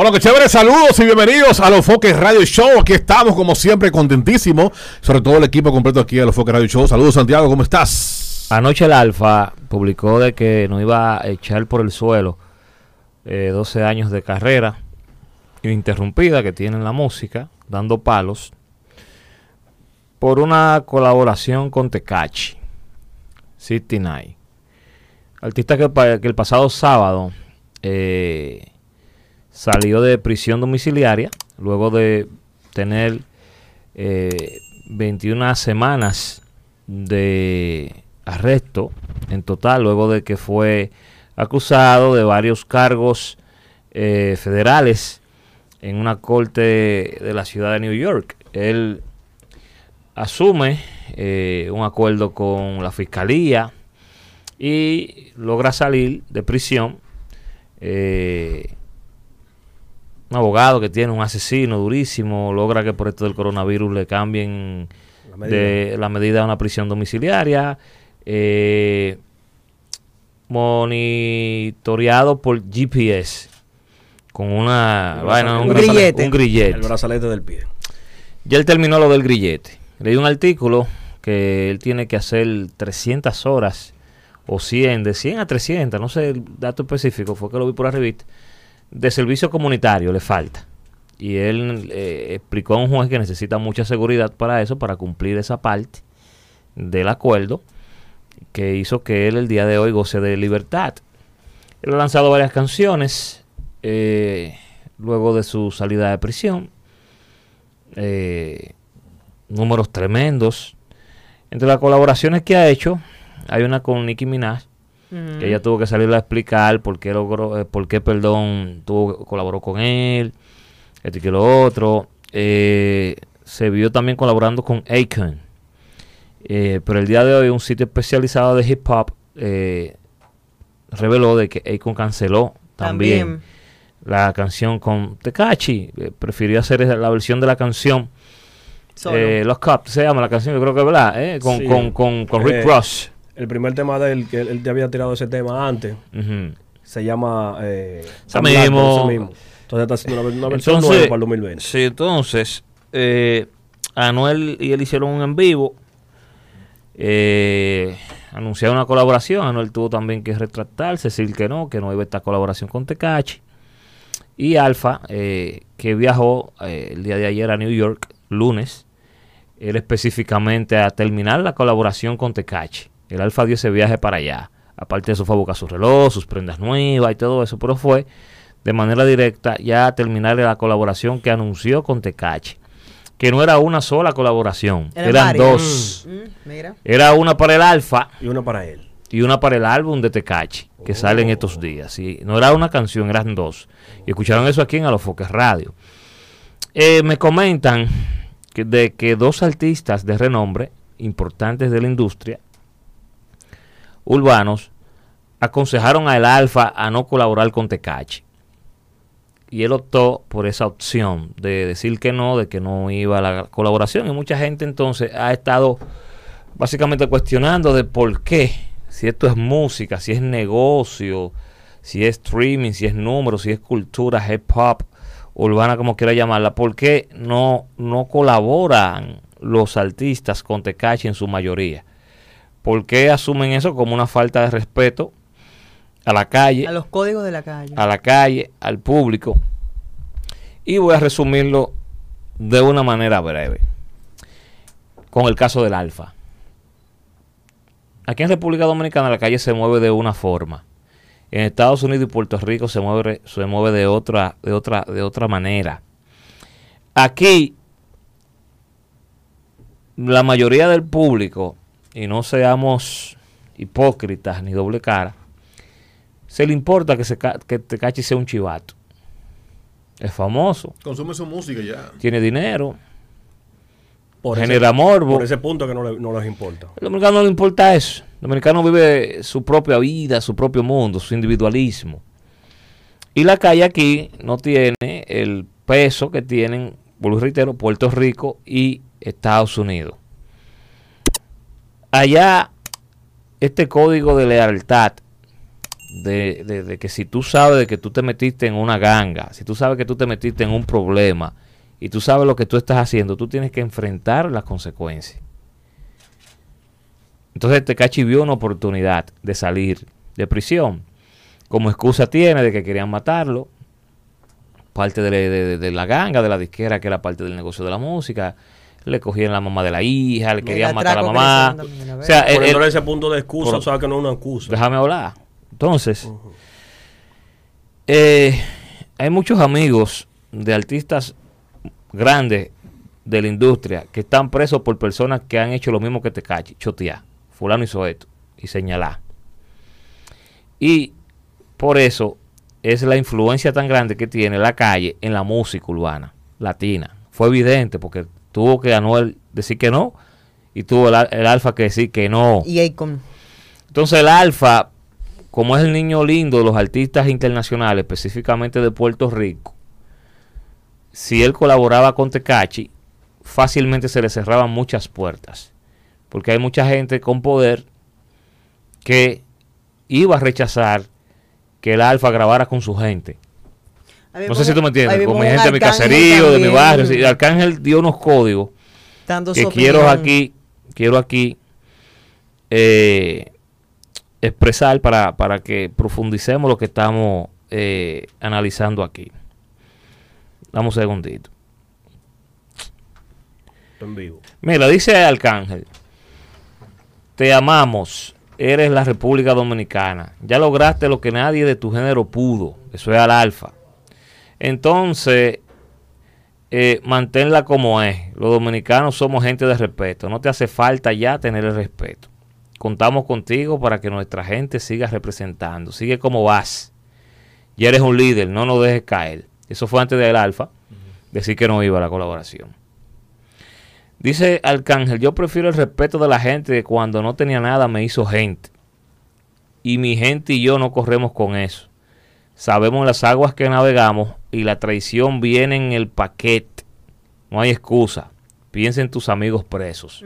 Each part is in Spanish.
Bueno, que chévere, saludos y bienvenidos a los Foques Radio Show. Aquí estamos, como siempre, contentísimos. Sobre todo el equipo completo aquí a los Foques Radio Show. Saludos, Santiago, ¿cómo estás? Anoche el Alfa publicó de que no iba a echar por el suelo eh, 12 años de carrera ininterrumpida que tiene en la música, dando palos, por una colaboración con Tecachi, City Night. Artista que, que el pasado sábado eh, salió de prisión domiciliaria luego de tener eh, 21 semanas de arresto en total, luego de que fue acusado de varios cargos eh, federales en una corte de la ciudad de New York. Él asume eh, un acuerdo con la fiscalía y logra salir de prisión. Eh, un abogado que tiene un asesino durísimo, logra que por esto del coronavirus le cambien la medida, de, la medida a una prisión domiciliaria. Eh, monitoreado por GPS con una vaina, un, un, grillete. un grillete. El brazalete del pie. Ya él terminó lo del grillete. Leí un artículo que él tiene que hacer 300 horas o 100, de 100 a 300, no sé el dato específico, fue que lo vi por la revista, de servicio comunitario le falta. Y él eh, explicó a un juez que necesita mucha seguridad para eso, para cumplir esa parte del acuerdo que hizo que él el día de hoy goce de libertad. Él ha lanzado varias canciones eh, luego de su salida de prisión. Eh, números tremendos. Entre las colaboraciones que ha hecho, hay una con Nicki Minaj, uh -huh. que ella tuvo que salir a explicar por qué logró, eh, por qué, perdón, tuvo, colaboró con él, esto y que lo otro. Eh, se vio también colaborando con Akon. Eh, pero el día de hoy un sitio especializado de hip hop eh, reveló de que Akon canceló también, también. la canción con Tekachi. Eh, prefirió hacer la versión de la canción eh, Los Cups se llama la canción, yo creo que es verdad, eh, con, sí. con, con, con, Rick Ross. El primer tema de él, que él, te había tirado ese tema antes, uh -huh. se llama eh, mismo. mismo. Entonces está haciendo una, una versión entonces, nueva para el 2020. Sí, entonces, eh, Anuel y él hicieron un en vivo. Eh, anunciaron una colaboración. Anuel tuvo también que retractarse, decir que no, que no iba a esta colaboración con Tecachi. Y Alfa, eh, que viajó eh, el día de ayer a New York, lunes, él específicamente a terminar la colaboración con Tecachi. El Alfa dio ese viaje para allá. Aparte de eso fue a buscar su reloj, sus prendas nuevas y todo eso, pero fue de manera directa ya a terminar la colaboración que anunció con Tecachi. Que no era una sola colaboración, Era eran dos. Mm, mira. Era una para el Alfa Y una para él. y una para el álbum de Tecachi, que sale en estos días. Y no era una canción, eran dos. Y escucharon eso aquí en Alofoques Radio. Eh, me comentan que de que dos artistas de renombre, importantes de la industria, urbanos, aconsejaron a el Alfa a no colaborar con Tecachi. Y él optó por esa opción de decir que no, de que no iba a la colaboración. Y mucha gente entonces ha estado básicamente cuestionando de por qué, si esto es música, si es negocio, si es streaming, si es número, si es cultura, hip hop, urbana, como quiera llamarla, por qué no, no colaboran los artistas con Tecachi en su mayoría. ¿Por qué asumen eso como una falta de respeto a la calle? A los códigos de la calle. a la calle, al público. Y voy a resumirlo de una manera breve. Con el caso del Alfa. Aquí en República Dominicana la calle se mueve de una forma. En Estados Unidos y Puerto Rico se mueve, se mueve de otra, de otra, de otra manera. Aquí la mayoría del público, y no seamos hipócritas ni doble cara, se le importa que, se, que Tecachi sea un chivato. Es famoso, Consume su música ya. tiene dinero, Por genera ese, morbo. por ese punto que no, le- no les importa. Al dominicano no le importa eso. El dominicano vive su propia vida, su propio mundo, su individualismo. Y la calle aquí no tiene el peso que tienen, vuelvo y reitero, Puerto Rico y Estados Unidos. Allá, este código de lealtad de, que si tú sabes de que tú te metiste en una ganga, si tú sabes que tú te metiste en un problema y tú sabes lo que tú estás haciendo, tú tienes que enfrentar las consecuencias. Entonces Tecachi vio una oportunidad de salir de prisión. Como excusa tiene de que querían matarlo, parte de la ganga, de la disquera, que era parte del negocio de la música. Le cogían la mamá de la hija, le querían matar a la mamá. O sea, él- Poniéndole él- ese punto de excusa, por- o sea que no es una excusa. déjame hablar. Entonces, eh, hay muchos amigos de artistas grandes de la industria que están presos por personas que han hecho lo mismo que te cache, chotear. Fulano hizo esto y señalar. Y por eso es la influencia tan grande que tiene la calle en la música urbana latina. Fue evidente porque tuvo que Anuel decir que no y tuvo el, al- el Alfa que decir que no. Y Akon. Entonces el Alfa, como es el niño lindo de los artistas internacionales, específicamente de Puerto Rico, si él colaboraba con Tecachi, fácilmente se le cerraban muchas puertas. Porque hay mucha gente con poder que iba a rechazar que el Alfa grabara con su gente. No sé si tú me entiendes, ahí con mi vimos un gente de mi caserío, de mi barrio. sí, Arcángel dio unos códigos dando que quiero aquí, quiero aquí eh, expresar para, para que profundicemos lo que estamos eh, analizando aquí. Dame un segundito. En vivo. Mira, dice Arcángel, te amamos, eres la República Dominicana, ya lograste lo que nadie de tu género pudo, eso es al alfa. Entonces, eh, manténla como es, los dominicanos somos gente de respeto, no te hace falta ya tener el respeto. Contamos contigo para que nuestra gente siga representando, sigue como vas. Ya eres un líder, no nos dejes caer. Eso fue antes del alfa, decir que no iba a la colaboración. Dice Arcángel, yo prefiero el respeto de la gente que cuando no tenía nada me hizo gente. Y mi gente y yo no corremos con eso. Sabemos las aguas que navegamos y la traición viene en el paquete. No hay excusa. Piensa en tus amigos presos.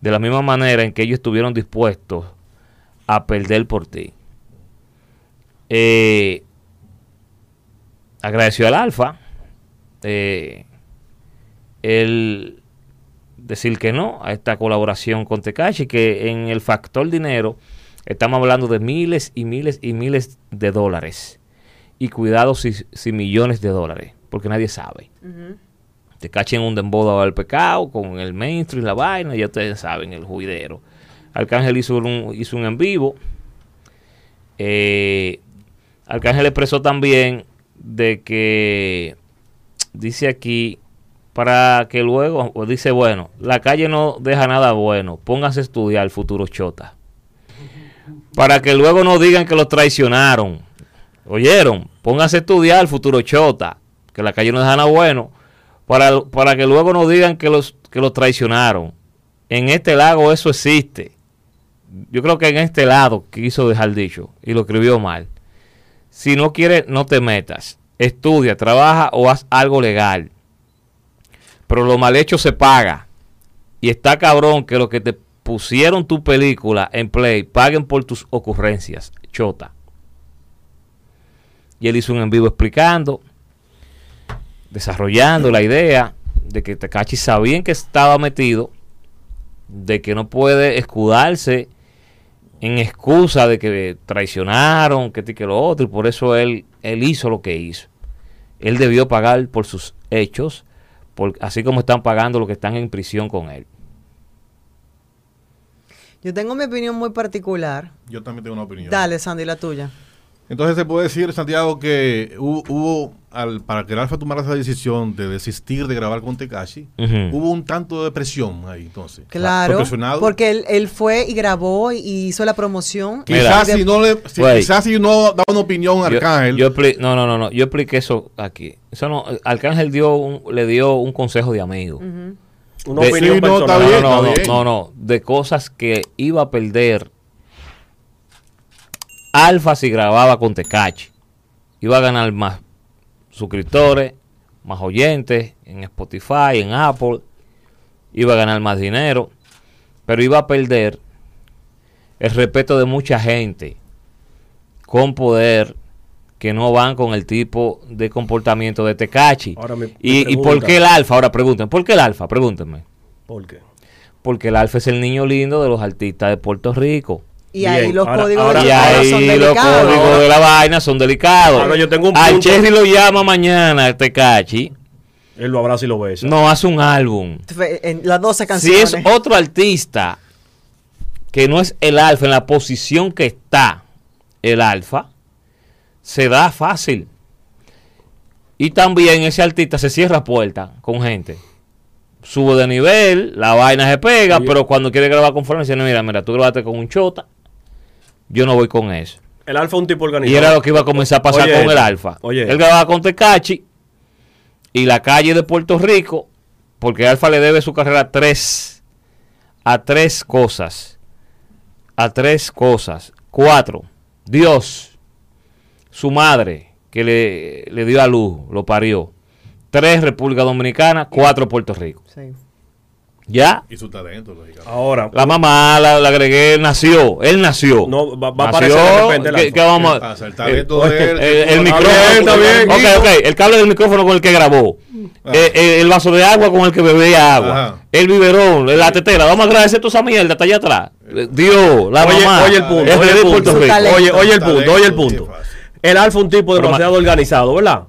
De la misma manera en que ellos estuvieron dispuestos a perder por ti. Eh, agradeció al Alfa. Eh, el decir que no a esta colaboración con Tekashi, que en el factor dinero estamos hablando de miles y miles y miles de dólares. Y cuidado si, si millones de dólares, porque nadie sabe. Te cachen un dembodo al pecado con el mainstream, la vaina, ya ustedes saben, el juidero. Arcángel hizo un, hizo un en vivo. Eh, Arcángel expresó también de que dice aquí para que luego dice bueno la calle no deja nada bueno pónganse a estudiar futuro chota para que luego no digan que los traicionaron oyeron pónganse a estudiar futuro chota que la calle no deja nada bueno para, para que luego no digan que los que los traicionaron en este lago eso existe yo creo que en este lado quiso dejar dicho y lo escribió mal si no quieres no te metas estudia trabaja o haz algo legal pero lo mal hecho se paga. Y está cabrón que los que te pusieron tu película en play paguen por tus ocurrencias. Chota. Y él hizo un en vivo explicando, desarrollando la idea de que Tekashi sabían que estaba metido, de que no puede escudarse en excusa de que traicionaron, que que lo otro, y por eso él, él hizo lo que hizo. Él debió pagar por sus hechos, por- así como están pagando los que están en prisión con él. Yo tengo mi opinión muy particular. Yo también tengo una opinión. Dale, Sandy, la tuya. Entonces se puede decir, Santiago, que hubo, hubo, al, para que el Alfa tomara esa decisión de desistir de grabar con Tekashi, hubo un tanto de presión ahí, entonces. Claro. Porque él, él fue y grabó y hizo la promoción. Quizás si no le, si- quizás si no da una opinión a Yo- Arcángel, yo expli- no, no, no, no. Yo expliqué eso aquí. Eso no, Arcángel dio un- le dio un consejo de amigo. Una De- opinión Sí, no, está personal. bien. no, no, no, bien. no, no, de cosas que iba a perder Alfa si grababa con Tecachi. Iba a ganar más suscriptores, más oyentes en Spotify, en Apple. Iba a ganar más dinero, pero iba a perder el respeto de mucha gente con poder que no van con el tipo de comportamiento de Tecachi. Ahora mi y, ¿Y por qué el alfa? Ahora pregúntenme, ¿por qué el alfa? Pregúntenme. ¿Por qué? Porque el alfa es el niño lindo de los artistas de Puerto Rico. Y ahí los ahora- códigos ahora- de Y los ahí son los delicados. códigos de la vaina son delicados. Ahora yo tengo un Al punto. Cherry lo llama mañana Tecachi. Él lo abraza y lo besa. No hace un álbum. En las 12 Si canciones. es otro artista que no es el alfa en la posición que está el alfa, se da fácil. Y también ese artista se cierra puerta con gente. Sube de nivel, la vaina se pega, Oye. pero cuando quiere grabar con "No, mira, mira, tú grabaste con un chota, yo no voy con eso. El alfa es un tipo organizado. Y era lo que iba a comenzar a pasar Oye, con el Alfa. oye. Él grababa con Tecachi y la calle de Puerto Rico, porque Alfa le debe su carrera a tres, a tres cosas. A tres cosas. Cuatro. Dios, su madre, que le, le dio a luz, lo parió. Tres, República Dominicana. Cuatro, Puerto Rico. Sí. ¿Ya? Y su talento, lógicamente. Ahora, La mamá la, la agregué, él nació. Él nació. No, va- va a Nació, aparecer de repente el ¿qué- vamos a-. El talento Eh, de él. el, el que- micrófono. está bien. Ok, ok. El cable del micrófono con el que grabó. Ah. Eh, eh, el vaso de agua con el que bebía agua. Ajá. El biberón, la tetera. Vamos a agradecer toda esa mierda está allá atrás. Eh, Dios, la oye, mamá. oye el punto, oye el punto. Talento. Oye, oye el Talento, punto, oye el punto. El alfa es un tipo demasiado ma- organizado, ¿verdad?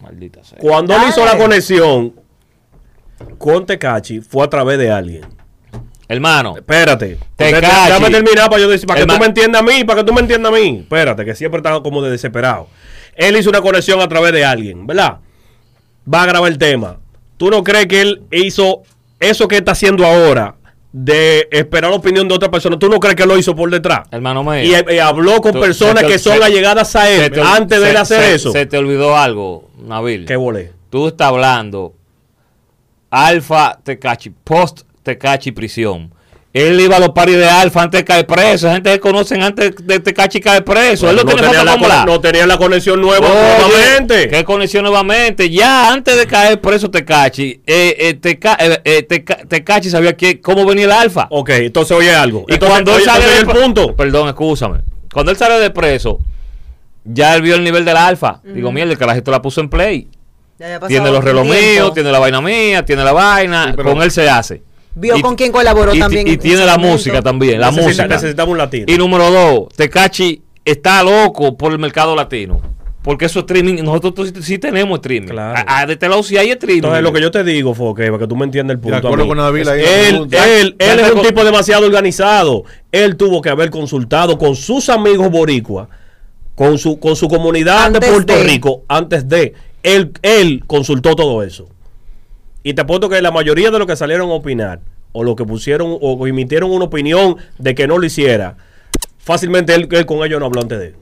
Maldita sea. Cuando él hizo la conexión con Tecachi, fue a través de alguien. Hermano, Espérate. Tecachi. Déjame terminar para yo decir, para que tú me entiendas a mí, para que tú me entiendas a mí. Espérate, que siempre está como de desesperado. Él hizo una conexión a través de alguien, ¿verdad? Va a grabar el tema. ¿Tú no crees que él hizo eso que está haciendo ahora de esperar la opinión de otra persona? ¿Tú no crees que lo hizo por detrás? hermano mío. Y, y habló con Tú- personas te- que son allegadas a él te- antes de se- él hacer se- eso. Se te olvidó algo, Nabil. ¿Qué volé? Tú estás hablando Alfa Tecachi, post Tecachi prisión. Él iba a los paris de Alfa antes de caer preso. Esa gente que conocen antes de Tecachi caer preso. Él lo no, tiene tenía la, con no tenía la conexión nueva Oye, nuevamente. ¿Qué conexión nuevamente? Ya antes de caer preso Tecachi, eh, eh, Teca- eh, eh, Teca- Tecachi sabía que, cómo venía el Alfa. Ok, entonces oye algo. Y entonces, cuando él sale entonces de oye el pre- punto. Perdón, escúchame. Cuando él sale de preso, ya él vio el nivel del alfa. Digo, mierda, el carajito la puso en play. Tiene los míos, tiene la vaina mía, tiene la vaina. Sí, pero- con él se hace. Vio Y- con quién colaboró y, también Y en tiene la momento. música también, la Necesita- música. necesitamos un latino. Y número dos, Tecachi está loco por el mercado latino. Porque eso es streaming. Nosotros sí, sí tenemos streaming. Claro. A, a de este lado sí hay streaming. Entonces, lo que yo te digo, Foque, para que tú me entiendas el punto. De acuerdo a mí, con Nabil ahí, él, él, Ya- él ya es un tipo demasiado organizado. Él tuvo que haber consultado con sus amigos boricuas, con su, con su comunidad Antes de Puerto de. Rico, antes de. Él, él consultó todo eso. Y te apuesto que la mayoría de los que salieron a opinar, o los que pusieron, o emitieron una opinión de que no lo hiciera, fácilmente él, él con ellos no habló antes de él.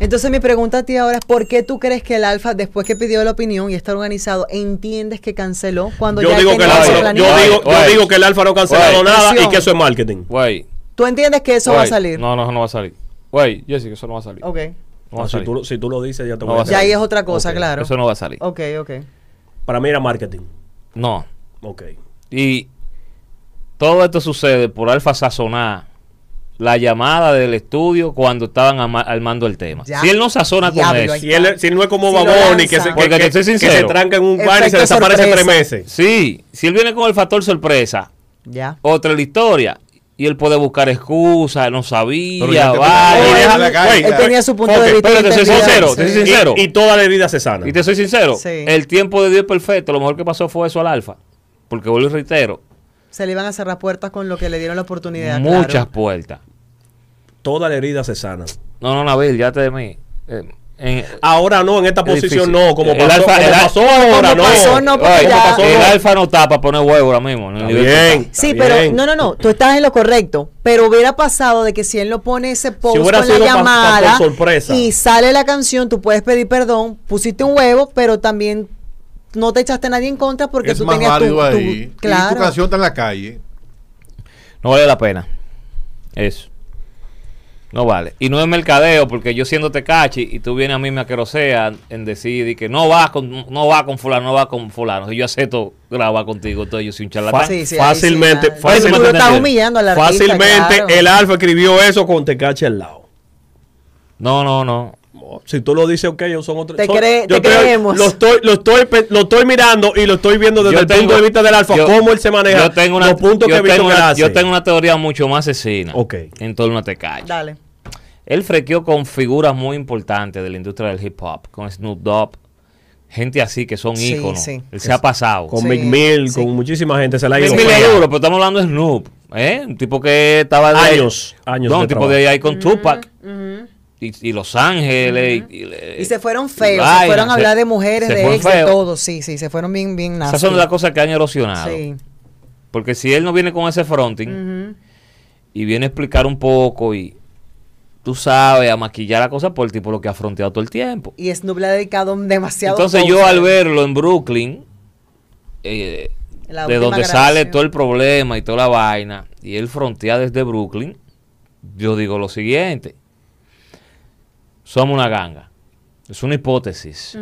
Entonces mi pregunta a ti ahora es ¿por qué tú crees que el Alfa, después que pidió la opinión y está organizado, entiendes que canceló cuando Yo ya digo, que el alfa, no- yo, digo, yo Oye, digo que el Alfa no ha cancelado nada y que eso es marketing. Güey. ¿Tú entiendes que eso va a salir? No, no, no va a salir. Güey, Jessica, eso no va a salir. Ok. No si, tú, lo- si tú lo dices, ya te No voy va a a decir. Ya ahí es otra cosa, claro. Eso no va a salir. Ok, ok. Para mí era marketing. No. Ok. Y todo esto sucede por Alfa sazonar la llamada del estudio cuando estaban armando el tema. Ya. Si él no sazona con eso, Si él, si él no es como Si Baboni, que se, que, se tranca en un bar y se desaparece sorpresa. tres meses. sí, si él viene con el factor sorpresa, Ya. otra es la historia. Y él puede buscar excusas, no sabía, vaya. Él tenía su punto de vista. pero te soy sincero, te soy sincero. Y, y toda la herida se sana. Y te soy sincero, Sí. el tiempo de Dios es perfecto. Lo mejor que pasó fue eso al Alfa. Porque vuelvo y reitero, Se le iban a cerrar puertas con lo que le dieron la oportunidad. muchas claro. puertas. Toda la herida se sana. No, no, Nabil, ya te de mí. Eh, en- Ahora no, en esta Es posición difícil. no, como El pasó, alfa- como el al- pasó ahora, Como no. pasó, no, Oye, ya- el alfa no está para poner huevo ahora mismo. Está bien. está. Sí, pero no, no, no, tú estás en lo correcto. Pero hubiera pasado de que si él no pone ese post con la sido pa- pa- llamada y sale la canción, tú puedes pedir perdón, pusiste un huevo, pero también no te echaste a nadie en contra porque es tú más tenías tu, válido tu- ahí. Y claro. tu canción está en la calle. No vale la pena. Eso. No vale. Y no es mercadeo, porque yo siendo Tecachi y tú vienes a mí me aquerosea en decir y que no va con no va con fulano, no va con fulano. Yo acepto grabar contigo, entonces yo soy un charlatán. Sí, sí, ahí fácilmente, sí, fácilmente, Tú lo estás humillando al artista, fácilmente claro. el Alfa escribió eso con Tecache al lado. No, no, no. Si tú lo dices, ok, yo son otros. Te son- cre- yo te estoy- creemos. Lo estoy, lo, estoy, pe- lo estoy mirando y lo estoy viendo desde Yo el tengo- punto de vista del alfa, yo- cómo él se maneja. Yo tengo una, los puntos yo que he visto tengo que una- hace. yo tengo una teoría mucho más asesina Ok. en torno a Tecachi. Dale. Él frequeó con figuras muy importantes de la industria del hip hop, con Snoop Dogg, gente así que son Sí, íconos. sí. Él se ha pasado. Con Sí, Mick Mill, sí. con muchísima gente se la ha ido. Mick Mill fea. es duro, pero estamos hablando de Snoop. ¿eh? Un tipo que estaba de Años, años No, de un tipo trabajo. de ahí con Tupac. Y, y Los Ángeles. y, y- Y se fueron feos, se vaina, fueron a se- hablar de mujeres, de ex, de todo. Sí, sí, se fueron bien, bien Esas nasty. son las cosas que han erosionado. Sí. Porque si él no viene con ese fronting y viene a explicar un poco y tú sabes, a maquillar la cosa por el tipo lo que ha fronteado todo el tiempo. Y Snoop le ha dedicado demasiado. Entonces yo al verlo en Brooklyn, eh, de donde sale todo el problema y toda la vaina, y él frontea desde Brooklyn, yo digo lo siguiente. Somos una ganga. Es una hipótesis.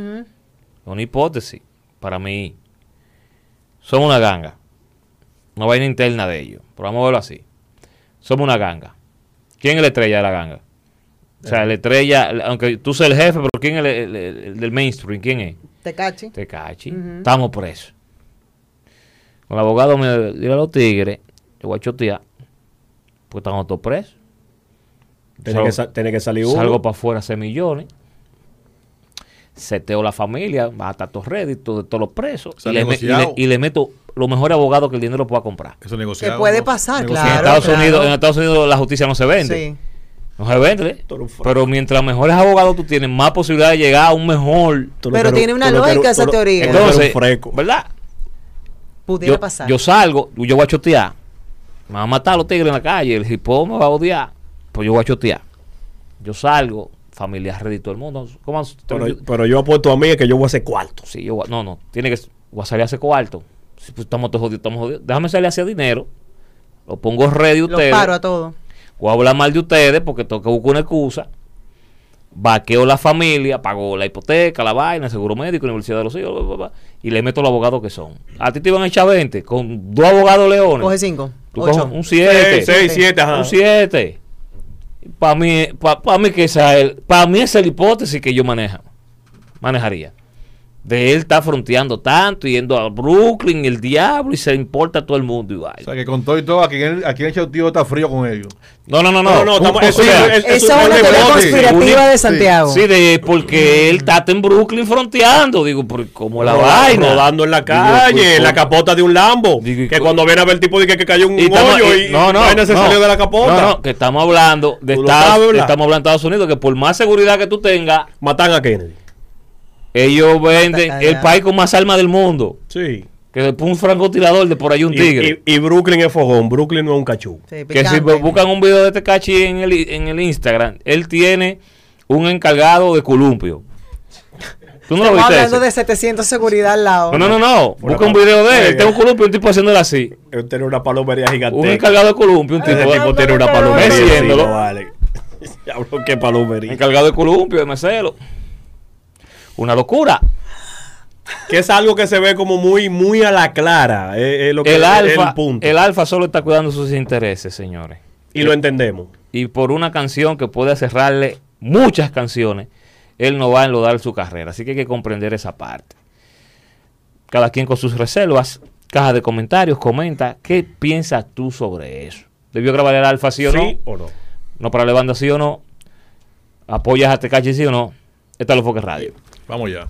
Una hipótesis para mí. Somos una ganga. Una vaina interna de ellos. Pero vamos a verlo así. Somos una ganga. ¿Quién es la estrella de la ganga? O sea, la estrella, aunque tú seas el jefe, pero ¿quién es el, el- el- el del mainstream? ¿Quién es? Tecachi. Tecachi. Ujú. Estamos presos. Con el abogado me dijo a los tigres, yo voy a chotear, porque estamos todos presos. Tiene, que, sa- tiene que salir uno. Salgo para afuera a hacer millones. Seteo la familia, va a estar todo ready, todo- todos los presos. Y, le, me- y le- negociado. y le meto los mejores abogados que el dinero pueda comprar. Eso negociado. Que puede ¿no? pasar, Negociado. en, Claro, Estados claro. Unidos, en Estados Unidos la justicia no se vende. Sí. No se vende. Todo. Pero mientras mejores abogados tú tienes, más posibilidad de llegar a un mejor. Pero tiene una lógica esa teoría. Entonces, freco. ¿verdad? Pudiera yo, pasar. yo salgo, yo voy a chotear. Me van a matar los tigres en la calle, el hip hop me va a odiar. Pues yo voy a chotear. Yo salgo, familia ready todo el mundo. ¿Cómo? Pero, pero yo apuesto a mí que yo voy a hacer cuarto. Sí, yo, voy- no, no, tiene que voy a salir hacia cuarto. Sí, pues, estamos todos jodidos, estamos jodidos. Déjame salir hacia dinero. Lo pongo ready ustedes. paro a todos. Voy a hablar mal de ustedes porque tengo que buscar una excusa. Vaqueo la familia, pago la hipoteca, la vaina, el seguro médico, universidad de los hijos, bla, bla, bla, y le meto los abogados que son. A ti te iban a echar 20 con dos abogados leones. Coge cinco. Tú coges Ocho. un 7. 6, 7, ajá. Un 7. Para mí, para mí que esa es, para mí esa es la hipótesis que yo maneja, manejaría. De él está fronteando tanto, yendo a Brooklyn, el diablo, y se importa a todo el mundo y O sea, que con todo y todo, aquí en, aquí en el tío está frío con ellos. No, no, no, no. No, no, eso es- Esa es un una teoría conspirativa de. Santiago. Sí, de porque él está en Brooklyn fronteando. Digo, como la Ro- vaina. Rodando en la Digo, calle, pues, en la capota de un Lambo. Digo, que cuando viene a ver el tipo dice que cayó un Y estamos- hoyo y- y, no, no, vaina se no. salió de la capota. No, no, que estamos hablando de Estados, estamos hablando de Estados Unidos, que por más seguridad que tú tengas, Matan a Kennedy. Ellos venden el país con más armas del mundo. Sí. Que después un francotirador de por ahí un tigre. y- y Brooklyn es fogón. Brooklyn no es un cachú. Sí, que si buscan un video de este cachi en el, en el Instagram, él tiene un encargado de columpio. ¿Tú no lo Estamos viste? hablando ese? de 700 seguridad al lado. No, no, no, no. Busca un video de él. Oiga. Él tiene un columpio y un tipo haciéndole así. Él tiene una palomería gigante. Un encargado de columpio, un tipo. Ese tipo no, tiene una palomería. no. vale. Qué palomería. Encargado de columpio, de mesero. Una locura. Que es algo que se ve como muy, muy a la clara. Es, es lo que El es alfa, punto. el alfa solo está cuidando sus intereses, señores. y lo entendemos. Y por una canción que puede cerrarle muchas canciones, él no va a enlodar su carrera. Así que hay que comprender esa parte. Cada quien con sus reservas. Caja de comentarios, comenta. ¿Qué piensas tú sobre eso? ¿Debió grabar el alfa sí o no? ¿Sí o no? ¿No para la banda sí o no? ¿Apoyas a Tecachi sí o no? Esta es lo Foque Radio. Vamos ya.